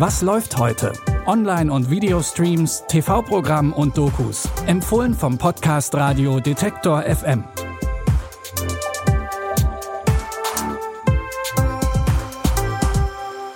Was läuft heute? Online- und Videostreams, TV-Programm und Dokus. Empfohlen vom Podcast Radio Detektor FM.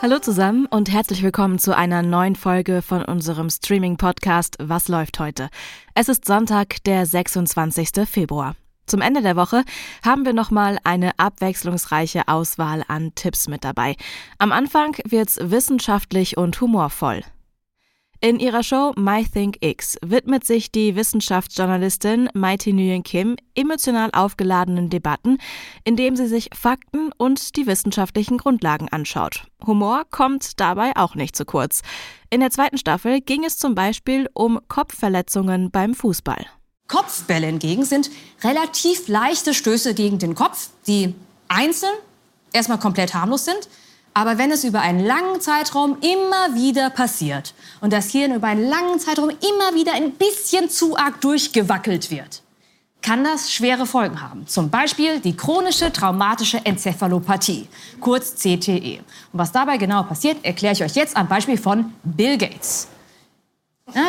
Hallo zusammen und herzlich willkommen zu einer neuen Folge von unserem Streaming-Podcast Was läuft heute? Es ist Sonntag, der 26. Februar. Zum Ende der Woche haben wir nochmal eine abwechslungsreiche Auswahl an Tipps mit dabei. Am Anfang wird's wissenschaftlich und humorvoll. In ihrer Show My Think X widmet sich die Wissenschaftsjournalistin Mighty Nguyen Kim emotional aufgeladenen Debatten, indem sie sich Fakten und die wissenschaftlichen Grundlagen anschaut. Humor kommt dabei auch nicht zu kurz. In der zweiten Staffel ging es zum Beispiel um Kopfverletzungen beim Fußball. Kopfbälle hingegen sind relativ leichte Stöße gegen den Kopf, die einzeln erstmal komplett harmlos sind, aber wenn es über einen langen Zeitraum immer wieder passiert und das Hirn über einen langen Zeitraum immer wieder ein bisschen zu arg durchgewackelt wird, kann das schwere Folgen haben. Zum Beispiel die chronische traumatische Enzephalopathie, kurz CTE. Und was dabei genau passiert, erkläre ich euch jetzt am Beispiel von Bill Gates.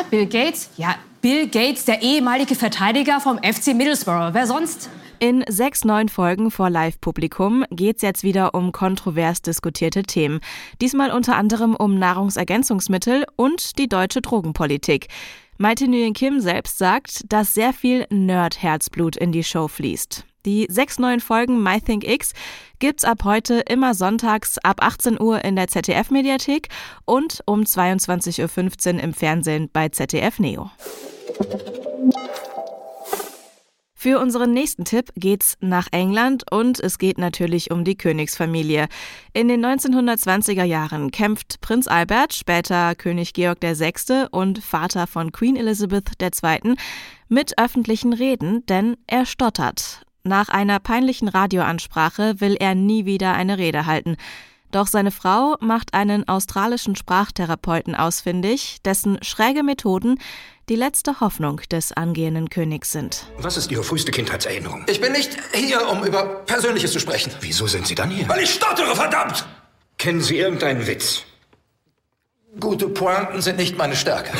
Bill Gates, ja, Bill Gates, der ehemalige Verteidiger vom FC Middlesbrough. Wer sonst? In sechs neuen Folgen vor Live-Publikum geht's jetzt wieder um kontrovers diskutierte Themen. Diesmal unter anderem um Nahrungsergänzungsmittel und die deutsche Drogenpolitik. Maite Nguyen Kim selbst sagt, dass sehr viel Nerd-Herzblut in die Show fließt. Die sechs neuen Folgen My Think X gibt's ab heute immer sonntags ab 18 Uhr in der ZDF-Mediathek und um 22.15 Uhr im Fernsehen bei ZDF Neo. Für unseren nächsten Tipp geht's nach England und es geht natürlich um die Königsfamilie. In den 1920er Jahren kämpft Prinz Albert, später König Georg VI. und Vater von Queen Elizabeth II. mit öffentlichen Reden, denn er stottert. Nach einer peinlichen Radioansprache will er nie wieder eine Rede halten. Doch seine Frau macht einen australischen Sprachtherapeuten ausfindig, dessen schräge Methoden die letzte Hoffnung des angehenden Königs sind. Was ist Ihre früheste Kindheitserinnerung? Ich bin nicht hier, um über Persönliches zu sprechen. Wieso sind Sie dann hier? Weil ich stottere, verdammt! Kennen Sie irgendeinen Witz? Gute Pointen sind nicht meine Stärke.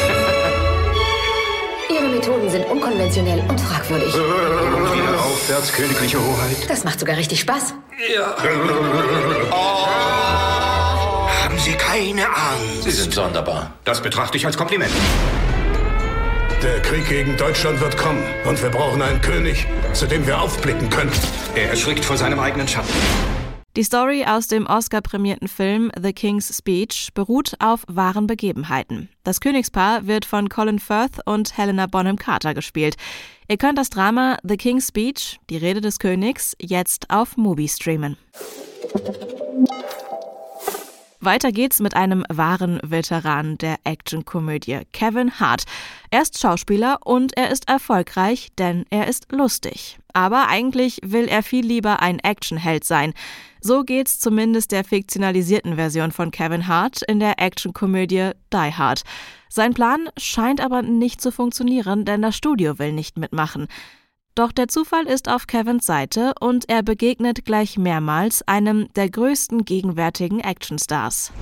Ihre Methoden sind unkonventionell und fragwürdig. Wieder aufwärts, königliche Hoheit. Das macht sogar richtig Spaß. Ja. Haben Sie keine Angst? Sie sind sonderbar. Das betrachte ich als Kompliment. Der Krieg gegen Deutschland wird kommen und wir brauchen einen König, zu dem wir aufblicken können. Er erschrickt vor seinem eigenen Schatten. Die Story aus dem Oscar-prämierten Film The King's Speech beruht auf wahren Begebenheiten. Das Königspaar wird von Colin Firth und Helena Bonham Carter gespielt. Ihr könnt das Drama The King's Speech, die Rede des Königs, jetzt auf Mubi streamen. Weiter geht's mit einem wahren Veteran der Actionkomödie, Kevin Hart. Er ist Schauspieler und er ist erfolgreich, denn er ist lustig. Aber eigentlich will er viel lieber ein Actionheld sein. So geht's zumindest der fiktionalisierten Version von Kevin Hart in der Actionkomödie Die Hard. Sein Plan scheint aber nicht zu funktionieren, denn das Studio will nicht mitmachen. Doch der Zufall ist auf Kevins Seite und er begegnet gleich mehrmals einem der größten gegenwärtigen Actionstars.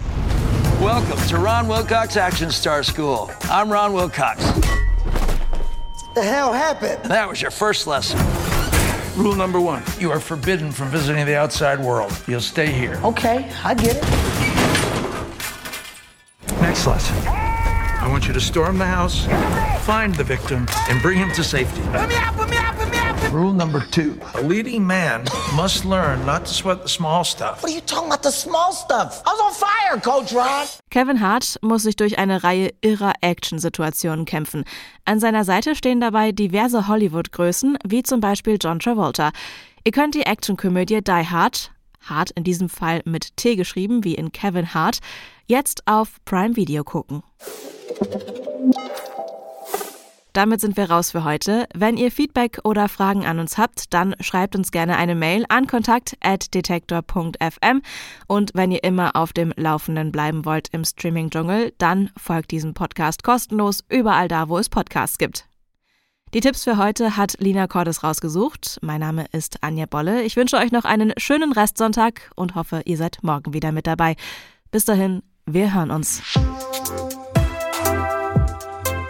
Welcome to Ron Wilcox Action Star School. I'm Ron Wilcox. The hell happened? That was your first lesson. Rule number one you are forbidden from visiting the outside world. You'll stay here. Okay, I get it. Next lesson. I want you to storm the house, find the victim, and bring him to safety. Let me out, let me out, let me out. Rule number two a leading man must learn not to sweat the small stuff. What are you talking about? The small stuff. I was on fire, Coach Ron. Kevin Hart muss sich durch eine Reihe irrer Action-Situationen kämpfen. An seiner Seite stehen dabei diverse Hollywood-Größen, wie zum Beispiel John Travolta. Ihr könnt die Actionkomödie Die Hard, Hart in diesem Fall mit T geschrieben, wie in Kevin Hart, jetzt auf Prime Video gucken. Damit sind wir raus für heute. Wenn ihr Feedback oder Fragen an uns habt, dann schreibt uns gerne eine Mail an kontakt@detektor.fm und wenn ihr immer auf dem Laufenden bleiben wollt im Streaming Dschungel, dann folgt diesem Podcast kostenlos überall da, wo es Podcasts gibt. Die Tipps für heute hat Lina Cordes rausgesucht. Mein Name ist Anja Bolle. Ich wünsche euch noch einen schönen Restsonntag und hoffe, ihr seid morgen wieder mit dabei. Bis dahin, Wir hören uns.